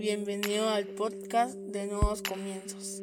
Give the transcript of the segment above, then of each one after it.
Bienvenido al podcast de Nuevos Comienzos.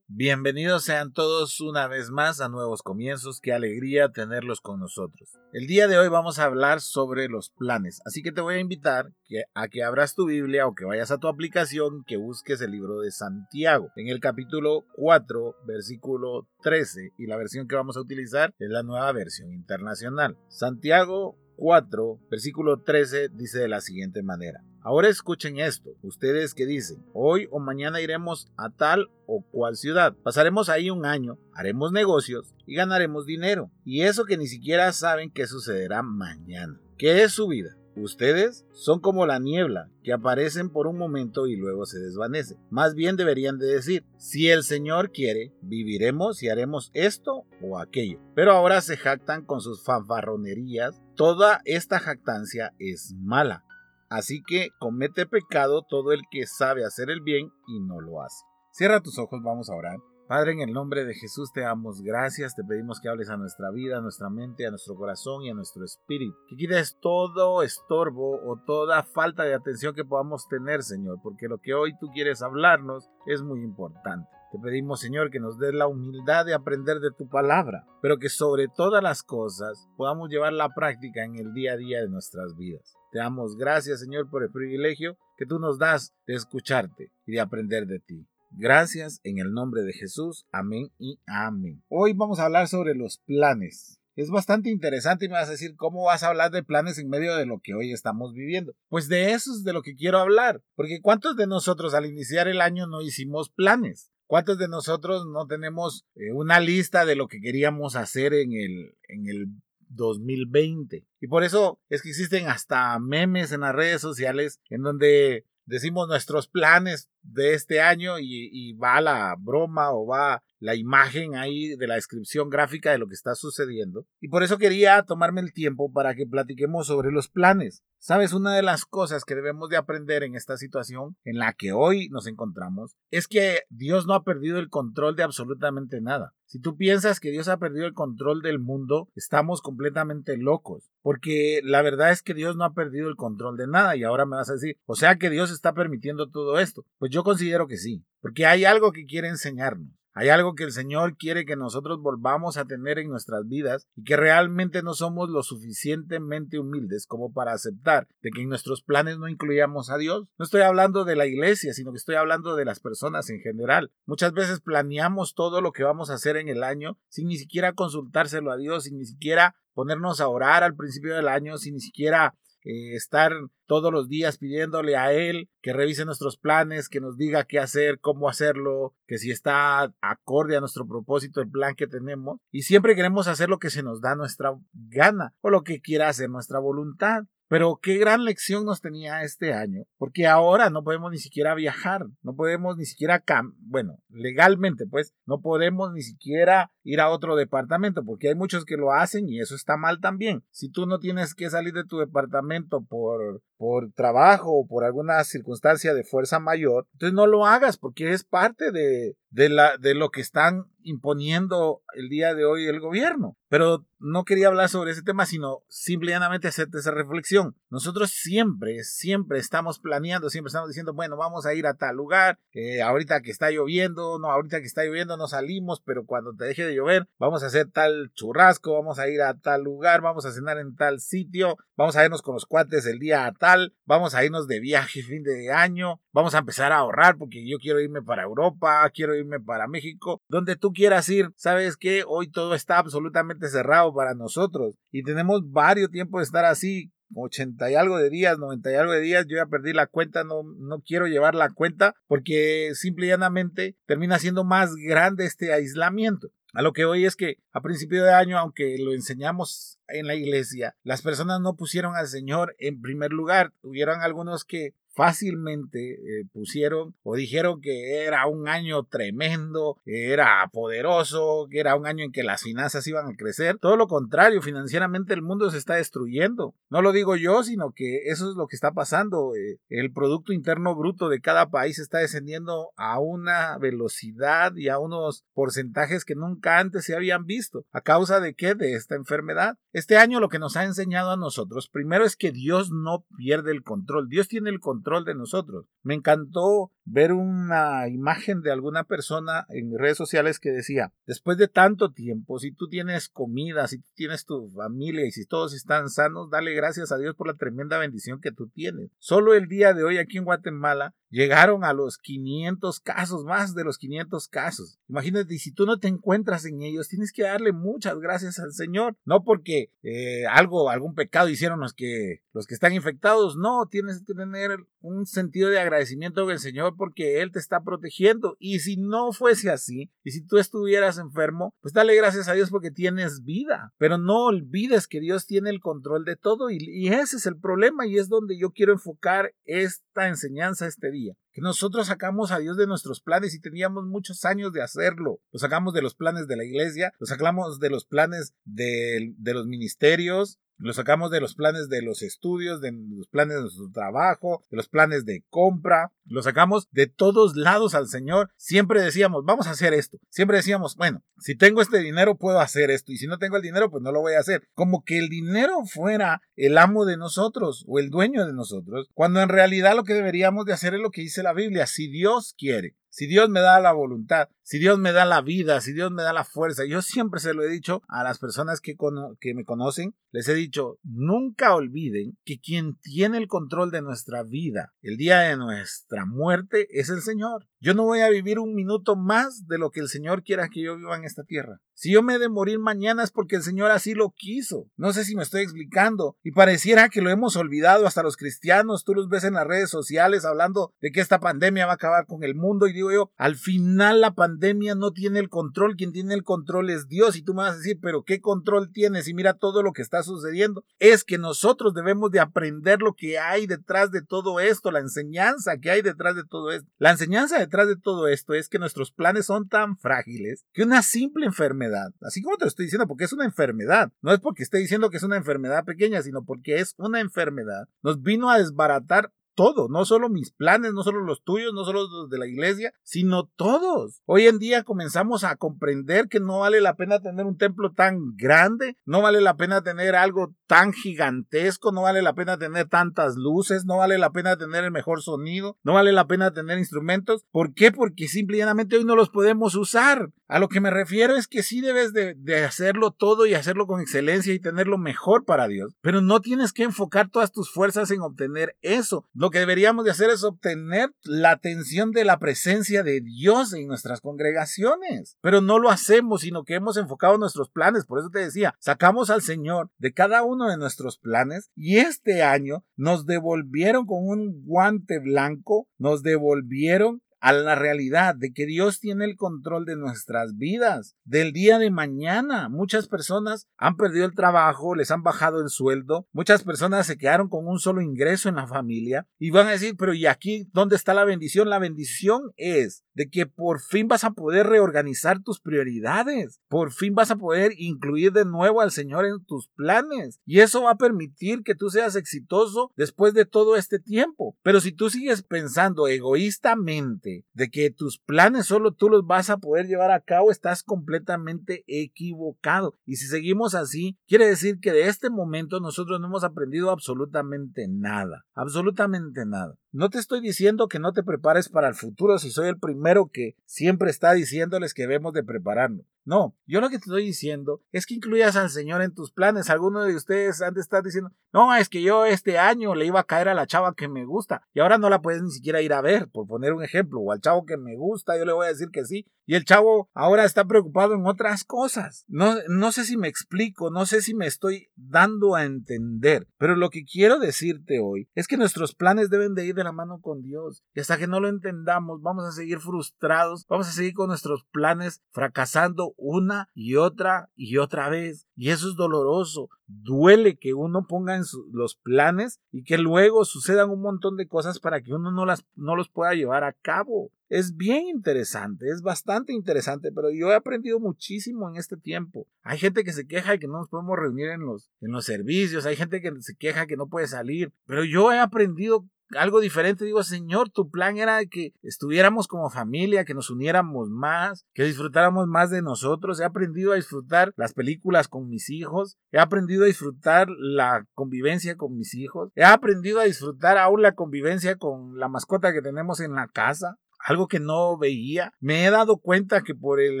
Bienvenidos sean todos una vez más a Nuevos Comienzos. Qué alegría tenerlos con nosotros. El día de hoy vamos a hablar sobre los planes, así que te voy a invitar a que abras tu Biblia o que vayas a tu aplicación, que busques el libro de Santiago en el capítulo 4, versículo 13 y la versión que vamos a utilizar es la nueva versión internacional. Santiago 4, versículo 13 dice de la siguiente manera. Ahora escuchen esto, ustedes que dicen, hoy o mañana iremos a tal o cual ciudad, pasaremos ahí un año, haremos negocios y ganaremos dinero, y eso que ni siquiera saben que sucederá mañana. ¿Qué es su vida? Ustedes son como la niebla, que aparecen por un momento y luego se desvanece. Más bien deberían de decir, si el Señor quiere, viviremos y haremos esto o aquello. Pero ahora se jactan con sus fanfarronerías. Toda esta jactancia es mala. Así que comete pecado todo el que sabe hacer el bien y no lo hace. Cierra tus ojos, vamos a orar. Padre, en el nombre de Jesús te damos gracias, te pedimos que hables a nuestra vida, a nuestra mente, a nuestro corazón y a nuestro espíritu. Que quites todo estorbo o toda falta de atención que podamos tener, Señor, porque lo que hoy tú quieres hablarnos es muy importante. Te pedimos, Señor, que nos des la humildad de aprender de tu palabra, pero que sobre todas las cosas podamos llevar la práctica en el día a día de nuestras vidas. Te damos gracias, Señor, por el privilegio que tú nos das de escucharte y de aprender de ti. Gracias en el nombre de Jesús. Amén y amén. Hoy vamos a hablar sobre los planes. Es bastante interesante y me vas a decir cómo vas a hablar de planes en medio de lo que hoy estamos viviendo. Pues de eso es de lo que quiero hablar, porque ¿cuántos de nosotros al iniciar el año no hicimos planes? ¿Cuántos de nosotros no tenemos eh, una lista de lo que queríamos hacer en el, en el 2020. Y por eso es que existen hasta memes en las redes sociales en donde decimos nuestros planes de este año y, y, va la broma o va la imagen ahí de la descripción gráfica de lo que está sucediendo. Y por eso quería tomarme el tiempo para que platiquemos sobre los planes. Sabes, una de las cosas que debemos de aprender en esta situación en la que hoy nos encontramos es que Dios no ha perdido el control de absolutamente nada. Si tú piensas que Dios ha perdido el control del mundo, estamos completamente locos, porque la verdad es que Dios no ha perdido el control de nada y ahora me vas a decir, o sea que Dios está permitiendo todo esto. Pues yo considero que sí, porque hay algo que quiere enseñarnos. Hay algo que el Señor quiere que nosotros volvamos a tener en nuestras vidas y que realmente no somos lo suficientemente humildes como para aceptar de que en nuestros planes no incluyamos a Dios. No estoy hablando de la iglesia, sino que estoy hablando de las personas en general. Muchas veces planeamos todo lo que vamos a hacer en el año sin ni siquiera consultárselo a Dios, sin ni siquiera ponernos a orar al principio del año, sin ni siquiera eh, estar todos los días pidiéndole a Él que revise nuestros planes, que nos diga qué hacer, cómo hacerlo, que si está acorde a nuestro propósito el plan que tenemos. Y siempre queremos hacer lo que se nos da nuestra gana o lo que quiera hacer nuestra voluntad. Pero qué gran lección nos tenía este año, porque ahora no podemos ni siquiera viajar, no podemos ni siquiera, bueno, legalmente pues, no podemos ni siquiera ir a otro departamento, porque hay muchos que lo hacen y eso está mal también. Si tú no tienes que salir de tu departamento por, por trabajo o por alguna circunstancia de fuerza mayor, entonces no lo hagas porque es parte de, de, la, de lo que están imponiendo el día de hoy el gobierno. Pero no quería hablar sobre ese tema, sino simplemente hacerte esa reflexión. Nosotros siempre, siempre estamos planeando, siempre estamos diciendo, bueno, vamos a ir a tal lugar, ahorita que está lloviendo, no, ahorita que está lloviendo no salimos, pero cuando te deje de llover, vamos a hacer tal churrasco, vamos a ir a tal lugar, vamos a cenar en tal sitio, vamos a irnos con los cuates el día tal, vamos a irnos de viaje fin de año, vamos a empezar a ahorrar porque yo quiero irme para Europa, quiero irme para México, donde tú quieras ir, sabes que hoy todo está absolutamente cerrado para nosotros y tenemos varios tiempos de estar así 80 y algo de días, 90 y algo de días, yo ya perdí la cuenta, no, no quiero llevar la cuenta porque simple y llanamente termina siendo más grande este aislamiento. A lo que hoy es que a principio de año, aunque lo enseñamos en la iglesia, las personas no pusieron al Señor en primer lugar. Hubieron algunos que fácilmente eh, pusieron o dijeron que era un año tremendo, era poderoso, que era un año en que las finanzas iban a crecer. Todo lo contrario, financieramente el mundo se está destruyendo. No lo digo yo, sino que eso es lo que está pasando. Eh, el Producto Interno Bruto de cada país está descendiendo a una velocidad y a unos porcentajes que nunca antes se habían visto. ¿A causa de qué? De esta enfermedad. Este año lo que nos ha enseñado a nosotros, primero es que Dios no pierde el control. Dios tiene el control de nosotros. Me encantó ver una imagen de alguna persona en redes sociales que decía, después de tanto tiempo, si tú tienes comida, si tú tienes tu familia y si todos están sanos, dale gracias a Dios por la tremenda bendición que tú tienes. Solo el día de hoy aquí en Guatemala llegaron a los 500 casos, más de los 500 casos. Imagínate, si tú no te encuentras en ellos, tienes que darle muchas gracias al Señor, no porque eh, algo, algún pecado hicieron los que, los que están infectados, no, tienes que tener un sentido de agradecimiento con el Señor porque Él te está protegiendo. Y si no fuese así, y si tú estuvieras enfermo, pues dale gracias a Dios porque tienes vida. Pero no olvides que Dios tiene el control de todo y, y ese es el problema y es donde yo quiero enfocar esta enseñanza este día María. Que nosotros sacamos a Dios de nuestros planes y teníamos muchos años de hacerlo. Lo sacamos de los planes de la iglesia, lo sacamos de los planes de, los ministerios, lo sacamos de los planes de los estudios, de los planes de nuestro trabajo, de los planes de compra. Lo sacamos de todos lados al Señor. Siempre decíamos, vamos a hacer esto. Siempre decíamos, bueno, si tengo este dinero puedo hacer esto. Y si no tengo el dinero, pues no lo voy a hacer. Como que el dinero fuera el amo de nosotros o el dueño de nosotros. Cuando en realidad lo que deberíamos de hacer es lo que la Biblia. Si Dios quiere si Dios me da la voluntad, si Dios me da la vida, si Dios me da la fuerza, yo siempre se lo he dicho a las personas que, que, me conocen, les he dicho, nunca olviden que quien tiene el control de nuestra vida el día de nuestra muerte es el Señor. Yo no voy a vivir un minuto más de lo que el Señor quiera que yo viva en esta tierra. Si yo me he de morir mañana es porque el Señor así lo quiso. No sé si me estoy explicando. Y pareciera que lo hemos olvidado hasta los cristianos. Tú los ves en las redes sociales hablando de que esta pandemia va a acabar con el mundo y digo yo, al final la pandemia no tiene el control, quien tiene el control es Dios y tú me vas a decir, pero ¿qué control tienes? Y mira todo lo que está sucediendo. Es que nosotros debemos de aprender lo que hay detrás de todo esto, la enseñanza que hay detrás de todo esto. La enseñanza detrás de todo esto es que nuestros planes son tan frágiles que una simple enfermedad, así como te lo estoy diciendo porque es una enfermedad, no es porque esté diciendo que es una enfermedad pequeña, sino porque es una enfermedad, nos vino a desbaratar todo, no solo mis planes, no solo los tuyos, no solo los de la iglesia, sino todos. Hoy en día comenzamos a comprender que no vale la pena tener un templo tan grande, no vale la pena tener algo tan gigantesco, no vale la pena tener tantas luces, no vale la pena tener el mejor sonido, no vale la pena tener instrumentos. ¿Por qué? Porque simplemente hoy no los podemos usar. A lo que me refiero es que sí debes de, de hacerlo todo y hacerlo con excelencia y tenerlo mejor para Dios, pero no tienes que enfocar todas tus fuerzas en obtener eso. Lo que deberíamos de hacer es obtener la atención de la presencia de Dios en nuestras congregaciones. Pero no lo hacemos, sino que hemos enfocado nuestros planes. Por eso te decía, sacamos al Señor de cada uno de nuestros planes y este año nos devolvieron con un guante blanco, nos devolvieron a la realidad de que Dios tiene el control de nuestras vidas, del día de mañana. Muchas personas han perdido el trabajo, les han bajado el sueldo, muchas personas se quedaron con un solo ingreso en la familia y van a decir, pero ¿y aquí dónde está la bendición? La bendición es de que por fin vas a poder reorganizar tus prioridades, por fin vas a poder incluir de nuevo al Señor en tus planes y eso va a permitir que tú seas exitoso después de todo este tiempo. Pero si tú sigues pensando egoístamente, de que tus planes solo tú los vas a poder llevar a cabo, estás completamente equivocado. Y si seguimos así, quiere decir que de este momento nosotros no hemos aprendido absolutamente nada, absolutamente nada. No te estoy diciendo que no te prepares para el futuro si soy el primero que siempre está diciéndoles que debemos de prepararnos. No, yo lo que te estoy diciendo es que incluyas al Señor en tus planes. Algunos de ustedes han de estar diciendo, no, es que yo este año le iba a caer a la chava que me gusta y ahora no la puedes ni siquiera ir a ver, por poner un ejemplo, o al chavo que me gusta, yo le voy a decir que sí. Y el chavo ahora está preocupado en otras cosas. No, no sé si me explico, no sé si me estoy dando a entender, pero lo que quiero decirte hoy es que nuestros planes deben de ir de la mano con Dios. Y hasta que no lo entendamos, vamos a seguir frustrados, vamos a seguir con nuestros planes fracasando una y otra y otra vez. Y eso es doloroso. duele que uno ponga en los planes y que luego sucedan un montón de cosas para que uno no, las, no los pueda llevar a cabo. Es bien interesante, es bastante interesante, pero yo he aprendido muchísimo en este tiempo. Hay gente que se queja de que no nos podemos reunir en los, en los servicios, hay gente que se queja que no puede salir, pero yo he aprendido algo diferente. Digo, Señor, tu plan era que estuviéramos como familia, que nos uniéramos más, que disfrutáramos más de nosotros. He aprendido a disfrutar las películas con mis hijos. He aprendido a disfrutar la convivencia con mis hijos. He aprendido a disfrutar aún la convivencia con la mascota que tenemos en la casa algo que no veía. Me he dado cuenta que por el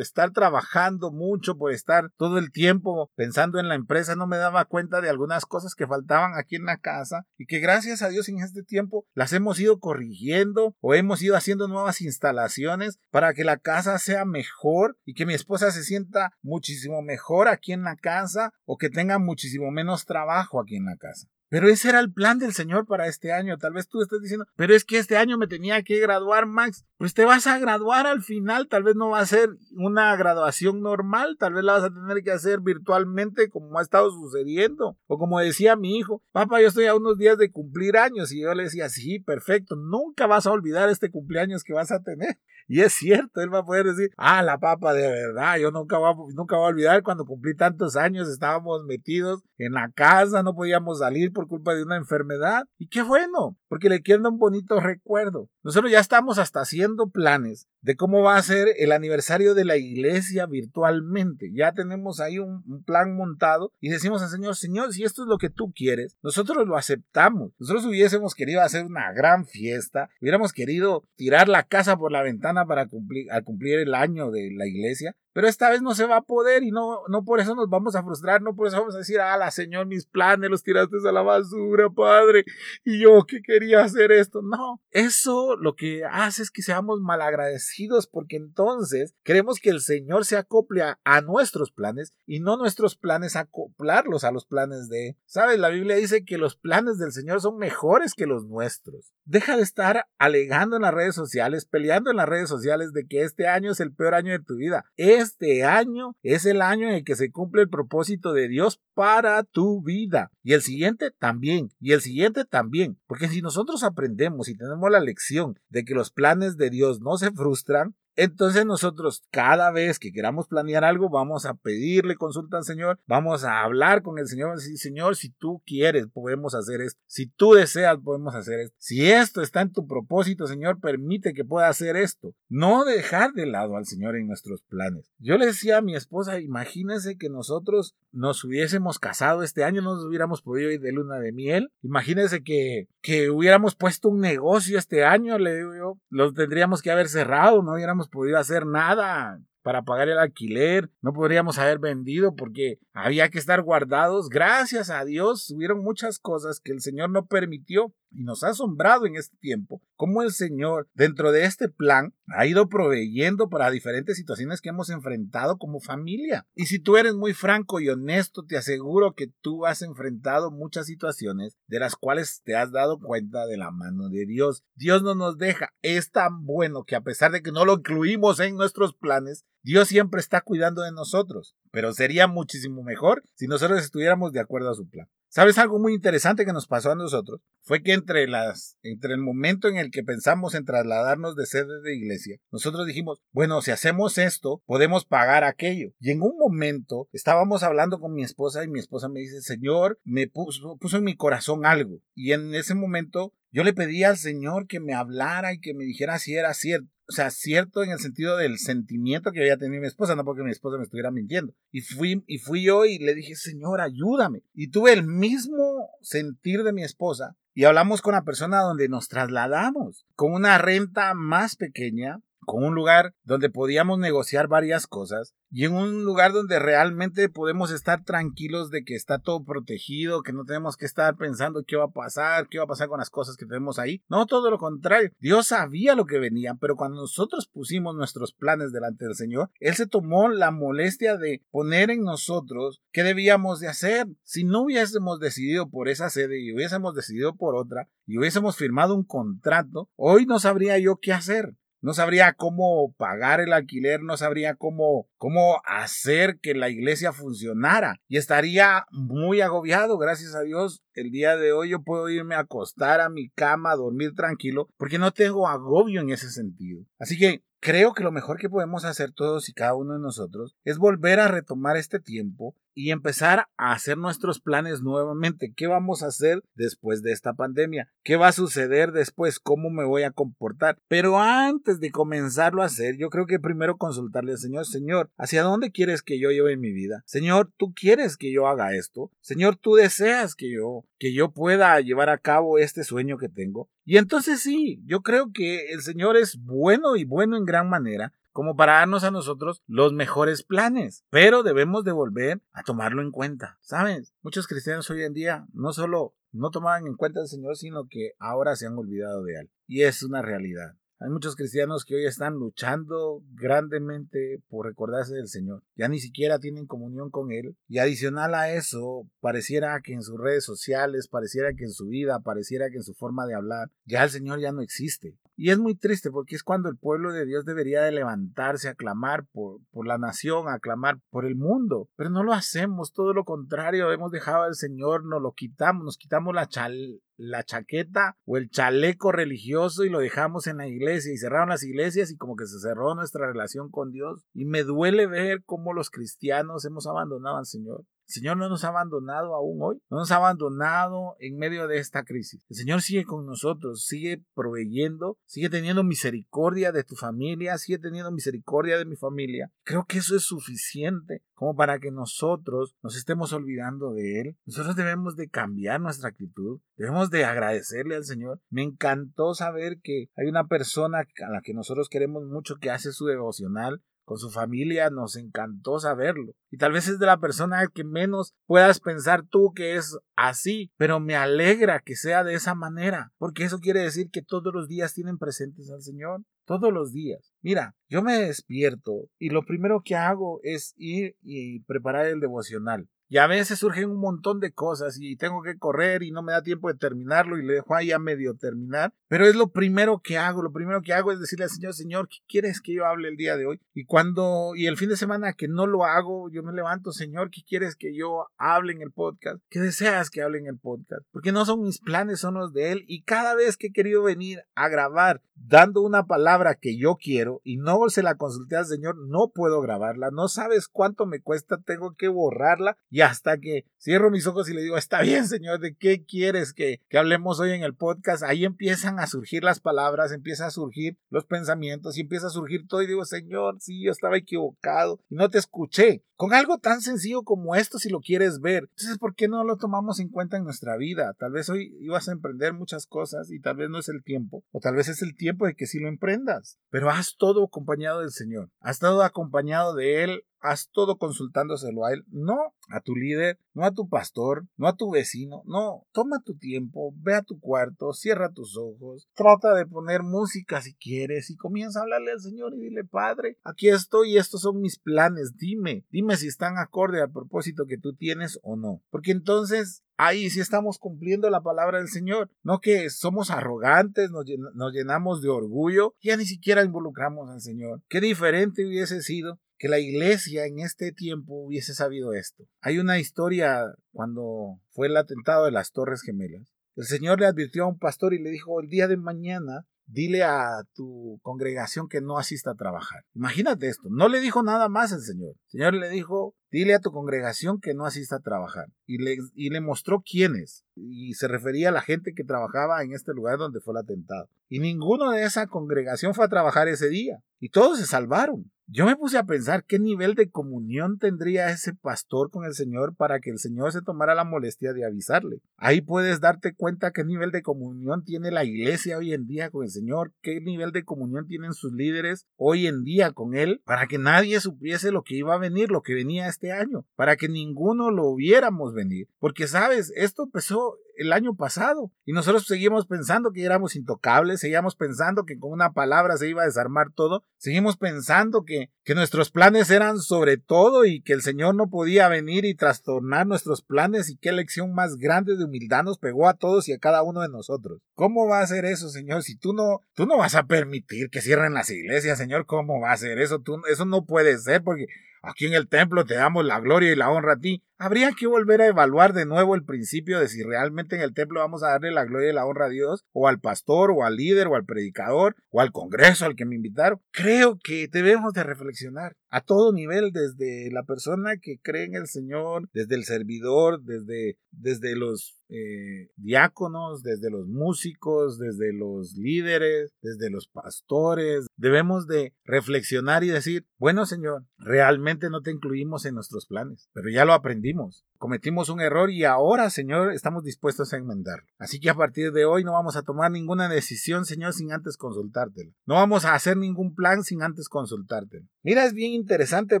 estar trabajando mucho, por estar todo el tiempo pensando en la empresa, no me daba cuenta de algunas cosas que faltaban aquí en la casa y que gracias a Dios en este tiempo las hemos ido corrigiendo o hemos ido haciendo nuevas instalaciones para que la casa sea mejor y que mi esposa se sienta muchísimo mejor aquí en la casa o que tenga muchísimo menos trabajo aquí en la casa. Pero ese era el plan del Señor para este año. Tal vez tú estés diciendo, pero es que este año me tenía que graduar, Max. Pues te vas a graduar al final. Tal vez no va a ser una graduación normal. Tal vez la vas a tener que hacer virtualmente como ha estado sucediendo. O como decía mi hijo, papá, yo estoy a unos días de cumplir años. Y yo le decía, sí, perfecto. Nunca vas a olvidar este cumpleaños que vas a tener. Y es cierto, él va a poder decir, ah, la papa de verdad, yo nunca voy, nunca voy a olvidar cuando cumplí tantos años, estábamos metidos en la casa, no podíamos salir por culpa de una enfermedad. Y qué bueno, porque le queda un bonito recuerdo. Nosotros ya estamos hasta haciendo planes de cómo va a ser el aniversario de la iglesia virtualmente. Ya tenemos ahí un, plan montado y decimos al Señor, Señor, si esto es lo que tú quieres, nosotros lo aceptamos. Nosotros hubiésemos querido hacer una gran fiesta, hubiéramos querido tirar la casa por la ventana para cumplir, al cumplir el año de la iglesia, pero esta vez no se va a poder y no, no por eso nos vamos a frustrar, no por eso vamos a decir, la Señor, mis planes los tiraste a la basura, Padre, y yo que quería hacer esto. No, eso lo que hace es que seamos malagradecidos porque entonces queremos que el Señor se acople a, a nuestros planes y no nuestros planes acoplarlos a los planes de... ¿Sabes? La Biblia dice que los planes del Señor son mejores que los nuestros. Deja de estar alegando en las redes sociales, peleando en las redes sociales de que este año es el peor año de tu vida este año es el año en el que se cumple el propósito de Dios para tu vida. Y el siguiente también. Y el siguiente también. Porque si nosotros aprendemos y tenemos la lección de que los planes de Dios no se frustran, entonces nosotros cada vez que queramos planear algo vamos a pedirle consulta al Señor, vamos a hablar con el Señor, decir, Señor, si tú quieres podemos hacer esto, si tú deseas podemos hacer esto, si esto está en tu propósito, Señor, permite que pueda hacer esto. No dejar de lado al Señor en nuestros planes. Yo le decía a mi esposa, imagínese que nosotros nos hubiésemos casado este año, no nos hubiéramos podido ir de luna de miel. Imagínese que, que hubiéramos puesto un negocio este año, le digo yo, lo tendríamos que haber cerrado, no hubiéramos podido hacer nada para pagar el alquiler, no podríamos haber vendido porque había que estar guardados. Gracias a Dios, hubieron muchas cosas que el Señor no permitió y nos ha asombrado en este tiempo cómo el Señor, dentro de este plan, ha ido proveyendo para diferentes situaciones que hemos enfrentado como familia. Y si tú eres muy franco y honesto, te aseguro que tú has enfrentado muchas situaciones de las cuales te has dado cuenta de la mano de Dios. Dios no nos deja. Es tan bueno que a pesar de que no lo incluimos en nuestros planes, Dios siempre está cuidando de nosotros, pero sería muchísimo mejor si nosotros estuviéramos de acuerdo a su plan. ¿Sabes algo muy interesante que nos pasó a nosotros? Fue que entre las entre el momento en el que pensamos en trasladarnos de sede de iglesia, nosotros dijimos, bueno, si hacemos esto, podemos pagar aquello. Y en un momento estábamos hablando con mi esposa y mi esposa me dice, "Señor, me puso, puso en mi corazón algo." Y en ese momento yo le pedí al Señor que me hablara y que me dijera si era cierto o sea, cierto en el sentido del sentimiento que había tenido mi esposa, no porque mi esposa me estuviera mintiendo. Y fui, y fui yo y le dije, Señor, ayúdame. Y tuve el mismo sentir de mi esposa. Y hablamos con la persona donde nos trasladamos, con una renta más pequeña, con un lugar donde podíamos negociar varias cosas y en un lugar donde realmente podemos estar tranquilos de que está todo protegido, que no tenemos que estar pensando qué va a pasar, qué va a pasar con las cosas que tenemos ahí. No, todo lo contrario. Dios sabía lo que venía, pero cuando nosotros pusimos nuestros planes delante del Señor, Él se tomó la molestia de poner en nosotros qué debíamos de hacer. Si no hubiésemos decidido por esa sede y hubiésemos decidido por otra y hubiésemos firmado un contrato, hoy no sabría yo qué hacer. No sabría cómo pagar el alquiler, no sabría cómo, cómo hacer que la iglesia funcionara y estaría muy agobiado, gracias a Dios. El día de hoy yo puedo irme a acostar a mi cama, a dormir tranquilo, porque no tengo agobio en ese sentido. Así que Creo que lo mejor que podemos hacer todos y cada uno de nosotros es volver a retomar este tiempo y empezar a hacer nuestros planes nuevamente. ¿Qué vamos a hacer después de esta pandemia? ¿Qué va a suceder después? ¿Cómo me voy a comportar? Pero antes de comenzarlo a hacer, yo creo que primero consultarle al Señor, Señor, ¿hacia dónde quieres que yo lleve mi vida? Señor, ¿tú quieres que yo haga esto? Señor, ¿tú deseas que yo que yo pueda llevar a cabo este sueño que tengo? Y entonces sí, yo creo que el Señor es bueno y bueno en gran manera como para darnos a nosotros los mejores planes, pero debemos de volver a tomarlo en cuenta. ¿Saben? Muchos cristianos hoy en día no solo no tomaban en cuenta al Señor, sino que ahora se han olvidado de Él. Y es una realidad. Hay muchos cristianos que hoy están luchando grandemente por recordarse del Señor. Ya ni siquiera tienen comunión con Él. Y adicional a eso, pareciera que en sus redes sociales, pareciera que en su vida, pareciera que en su forma de hablar, ya el Señor ya no existe. Y es muy triste porque es cuando el pueblo de Dios debería de levantarse a clamar por, por la nación, a clamar por el mundo. Pero no lo hacemos, todo lo contrario, hemos dejado al Señor, nos lo quitamos, nos quitamos la, chal, la chaqueta o el chaleco religioso y lo dejamos en la iglesia y cerraron las iglesias y como que se cerró nuestra relación con Dios. Y me duele ver cómo los cristianos hemos abandonado al Señor. El Señor no nos ha abandonado aún hoy, no nos ha abandonado en medio de esta crisis. El Señor sigue con nosotros, sigue proveyendo, sigue teniendo misericordia de tu familia, sigue teniendo misericordia de mi familia. Creo que eso es suficiente como para que nosotros nos estemos olvidando de Él. Nosotros debemos de cambiar nuestra actitud, debemos de agradecerle al Señor. Me encantó saber que hay una persona a la que nosotros queremos mucho que hace su devocional con su familia, nos encantó saberlo. Y tal vez es de la persona que menos puedas pensar tú que es así, pero me alegra que sea de esa manera, porque eso quiere decir que todos los días tienen presentes al Señor, todos los días. Mira, yo me despierto y lo primero que hago es ir y preparar el devocional. Y a veces surgen un montón de cosas y tengo que correr y no me da tiempo de terminarlo y le dejo ahí a medio terminar. Pero es lo primero que hago. Lo primero que hago es decirle al Señor, Señor, ¿qué quieres que yo hable el día de hoy? Y cuando, y el fin de semana que no lo hago, yo me levanto, Señor, ¿qué quieres que yo hable en el podcast? ¿Qué deseas que hable en el podcast? Porque no son mis planes, son los de Él. Y cada vez que he querido venir a grabar dando una palabra que yo quiero y no se la consulté al Señor, no puedo grabarla. No sabes cuánto me cuesta, tengo que borrarla. Hasta que cierro mis ojos y le digo, está bien, Señor, ¿de qué quieres que, que hablemos hoy en el podcast? Ahí empiezan a surgir las palabras, empiezan a surgir los pensamientos y empieza a surgir todo y digo, Señor, sí, yo estaba equivocado y no te escuché. Con algo tan sencillo como esto, si lo quieres ver, entonces, ¿por qué no lo tomamos en cuenta en nuestra vida? Tal vez hoy ibas a emprender muchas cosas y tal vez no es el tiempo, o tal vez es el tiempo de que sí lo emprendas, pero haz todo acompañado del Señor, has todo acompañado de Él haz todo consultándoselo a él, no a tu líder, no a tu pastor, no a tu vecino, no, toma tu tiempo, ve a tu cuarto, cierra tus ojos, trata de poner música si quieres y comienza a hablarle al Señor y dile, Padre, aquí estoy y estos son mis planes, dime, dime si están acorde al propósito que tú tienes o no, porque entonces ahí sí estamos cumpliendo la palabra del Señor. No que somos arrogantes, nos, llenamos de orgullo, ya ni siquiera involucramos al Señor. Qué diferente hubiese sido que la iglesia en este tiempo hubiese sabido esto. Hay una historia cuando fue el atentado de las Torres Gemelas. El Señor le advirtió a un pastor y le dijo, el día de mañana dile a tu congregación que no asista a trabajar. Imagínate esto, no le dijo nada más el Señor. El Señor le dijo, dile a tu congregación que no asista a trabajar. Y le, y le mostró quiénes. Y se refería a la gente que trabajaba en este lugar donde fue el atentado. Y ninguno de esa congregación fue a trabajar ese día. Y todos se salvaron. Yo me puse a pensar qué nivel de comunión tendría ese pastor con el Señor para que el Señor se tomara la molestia de avisarle. Ahí puedes darte cuenta qué nivel de comunión tiene la iglesia hoy en día con el Señor, qué nivel de comunión tienen sus líderes hoy en día con Él, para que nadie supiese lo que iba a venir, lo que venía este año, para que ninguno lo viéramos venir. Porque sabes, esto empezó el año pasado. Y nosotros seguimos pensando que éramos intocables, seguíamos pensando que con una palabra se iba a desarmar todo, seguimos pensando que, que nuestros planes eran sobre todo y que el Señor no podía venir y trastornar nuestros planes y qué lección más grande de humildad nos pegó a todos y a cada uno de nosotros. ¿Cómo va a ser eso, Señor? Si tú no, tú no vas a permitir que cierren las iglesias, Señor, ¿cómo va a ser eso? Tú, eso no puede ser porque aquí en el templo te damos la gloria y la honra a ti. Habría que volver a evaluar de nuevo el principio de si realmente en el templo vamos a darle la gloria y la honra a Dios, o al pastor, o al líder, o al predicador, o al congreso al que me invitaron. Creo que debemos de reflexionar a todo nivel, desde la persona que cree en el Señor, desde el servidor, desde, desde los eh, diáconos, desde los músicos, desde los líderes, desde los pastores. Debemos de reflexionar y decir, bueno Señor, realmente no te incluimos en nuestros planes, pero ya lo aprendí Cometimos un error y ahora, Señor, estamos dispuestos a enmendarlo. Así que a partir de hoy no vamos a tomar ninguna decisión, Señor, sin antes consultártelo. No vamos a hacer ningún plan sin antes consultártelo. Mira, es bien interesante,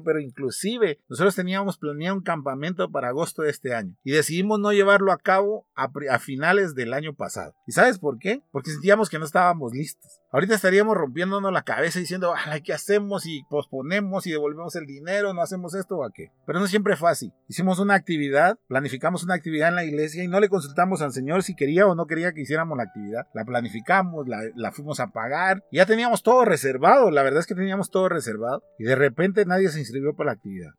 pero inclusive nosotros teníamos planeado un campamento para agosto de este año y decidimos no llevarlo a cabo a, a finales del año pasado. ¿Y sabes por qué? Porque sentíamos que no estábamos listos. Ahorita estaríamos rompiéndonos la cabeza diciendo, ¿qué hacemos? Y posponemos y devolvemos el dinero, no hacemos esto o aquello. Pero no siempre fue así. Hicimos una actividad, planificamos una actividad en la iglesia y no le consultamos al Señor si quería o no quería que hiciéramos la actividad. La planificamos, la, la fuimos a pagar. Ya teníamos todo reservado, la verdad es que teníamos todo reservado. Y de repente nadie se inscribió para la actividad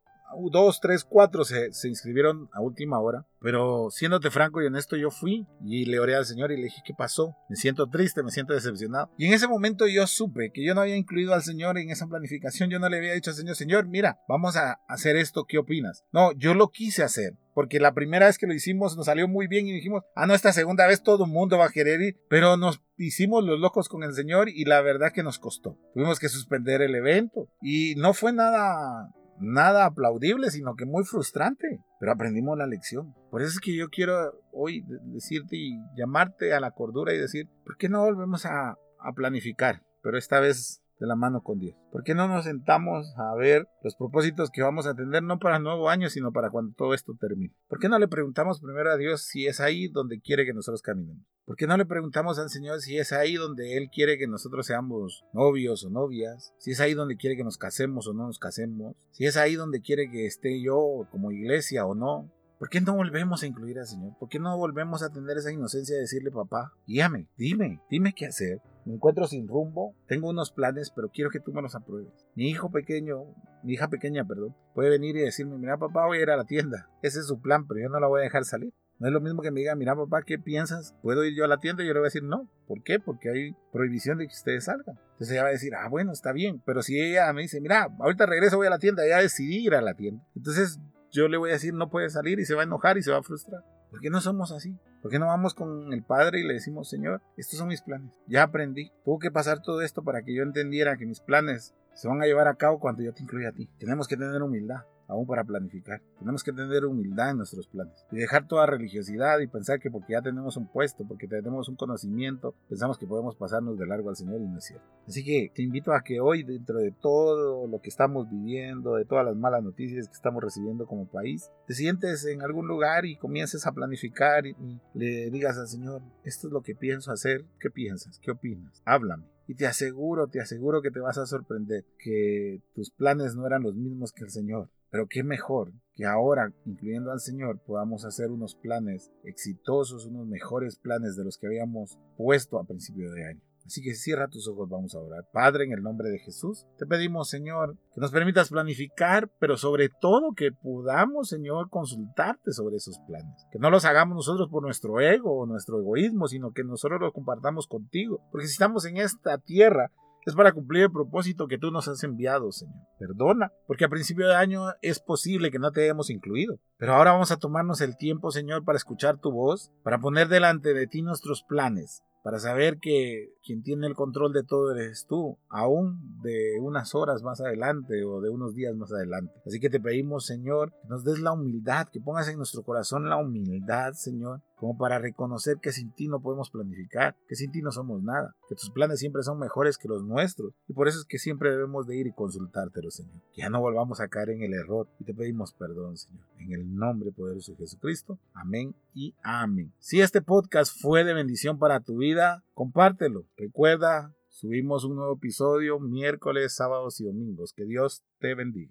dos, tres, cuatro se, se, inscribieron a última hora. Pero siéndote franco y honesto, yo fui y le oré al Señor y le dije, ¿qué pasó? Me siento triste, me siento decepcionado. Y en ese momento yo supe que yo no había incluido al Señor en esa planificación. Yo no le había dicho al Señor, Señor, mira, vamos a hacer esto, ¿qué opinas? No, yo lo quise hacer. Porque la primera vez que lo hicimos nos salió muy bien y dijimos, ah, no, esta segunda vez todo el mundo va a querer ir. Pero nos hicimos los locos con el Señor y la verdad que nos costó. Tuvimos que suspender el evento. Y no fue nada nada aplaudible, sino que muy frustrante. Pero aprendimos la lección. Por eso es que yo quiero hoy decirte y llamarte a la cordura y decir, ¿por qué no volvemos a, a planificar? Pero esta vez de la mano con Dios. ¿Por qué no nos sentamos a ver los propósitos que vamos a tener, no para el nuevo año, sino para cuando todo esto termine? ¿Por qué no le preguntamos primero a Dios si es ahí donde quiere que nosotros caminemos? ¿Por qué no le preguntamos al Señor si es ahí donde Él quiere que nosotros seamos novios o novias? Si es ahí donde quiere que nos casemos o no nos casemos? Si es ahí donde quiere que esté yo como iglesia o no? ¿Por qué no volvemos a incluir al Señor? ¿Por qué no volvemos a tener esa inocencia de decirle, papá, guíame, dime, dime qué hacer? Me encuentro sin rumbo, tengo unos planes, pero quiero que tú me los apruebes. Mi hijo pequeño, mi hija pequeña, perdón, puede venir y decirme, mira papá, voy a ir a la tienda. Ese es su plan, pero yo no la voy a dejar salir. No es lo mismo que me diga, mira papá, ¿qué piensas? ¿Puedo ir yo a la tienda? Y yo le voy a decir, no. ¿Por qué? Porque hay prohibición de que ustedes salgan. Entonces ella va a decir, ah, bueno, está bien. Pero si ella me dice, mira, ahorita regreso, voy a la tienda, ya decidí ir a la tienda. Entonces yo le voy a decir no puede salir y se va a enojar y se va a frustrar. ¿Por qué no somos así? ¿Por qué no vamos con el Padre y le decimos, Señor, estos son mis planes? Ya aprendí. Tuvo que pasar todo esto para que yo entendiera que mis planes se van a llevar a cabo cuando yo te incluya a ti. Tenemos que tener humildad aún para planificar. Tenemos que tener humildad en nuestros planes y dejar toda religiosidad y pensar que porque ya tenemos un puesto, porque tenemos un conocimiento, pensamos que podemos pasarnos de largo al Señor y no es cierto. Así que te invito a que hoy, dentro de todo lo que estamos viviendo, de todas las malas noticias que estamos recibiendo como país, te sientes en algún lugar y comiences a planificar y, le digas al Señor, esto es lo que pienso hacer, ¿qué piensas? ¿Qué opinas? Háblame. Y te aseguro, te aseguro que te vas a sorprender que tus planes no eran los mismos que el Señor. Pero qué mejor que ahora, incluyendo al Señor, podamos hacer unos planes exitosos, unos mejores planes de los que habíamos puesto a principio de año. Así que cierra tus ojos, vamos a orar. Padre, en el nombre de Jesús, te pedimos, Señor, que nos permitas planificar, pero sobre todo que podamos, Señor, consultarte sobre esos planes. Que no los hagamos nosotros por nuestro ego o nuestro egoísmo, sino que nosotros los compartamos contigo. Porque si estamos en esta tierra, es para cumplir el propósito que tú nos has enviado, Señor. Perdona, porque a principio de año es posible que no te hayamos incluido. Pero ahora vamos a tomarnos el tiempo, Señor, para escuchar tu voz, para poner delante de ti nuestros planes, para saber que quien tiene el control de todo eres tú, aún de unas horas más adelante o de unos días más adelante. Así que te pedimos, Señor, que nos des la humildad, que pongas en nuestro corazón la humildad, Señor, como para reconocer que sin ti no podemos planificar, que sin ti no somos nada, que tus planes siempre son mejores que los nuestros y por eso es que siempre debemos de ir y consultártelo, Señor. Que ya no volvamos a caer en el error y te pedimos perdón, Señor. En el nombre poderoso de Jesucristo. Amén y amén. Si este podcast fue de bendición para tu vida, compártelo. Recuerda, subimos un nuevo episodio miércoles, sábados y domingos. Que Dios te bendiga.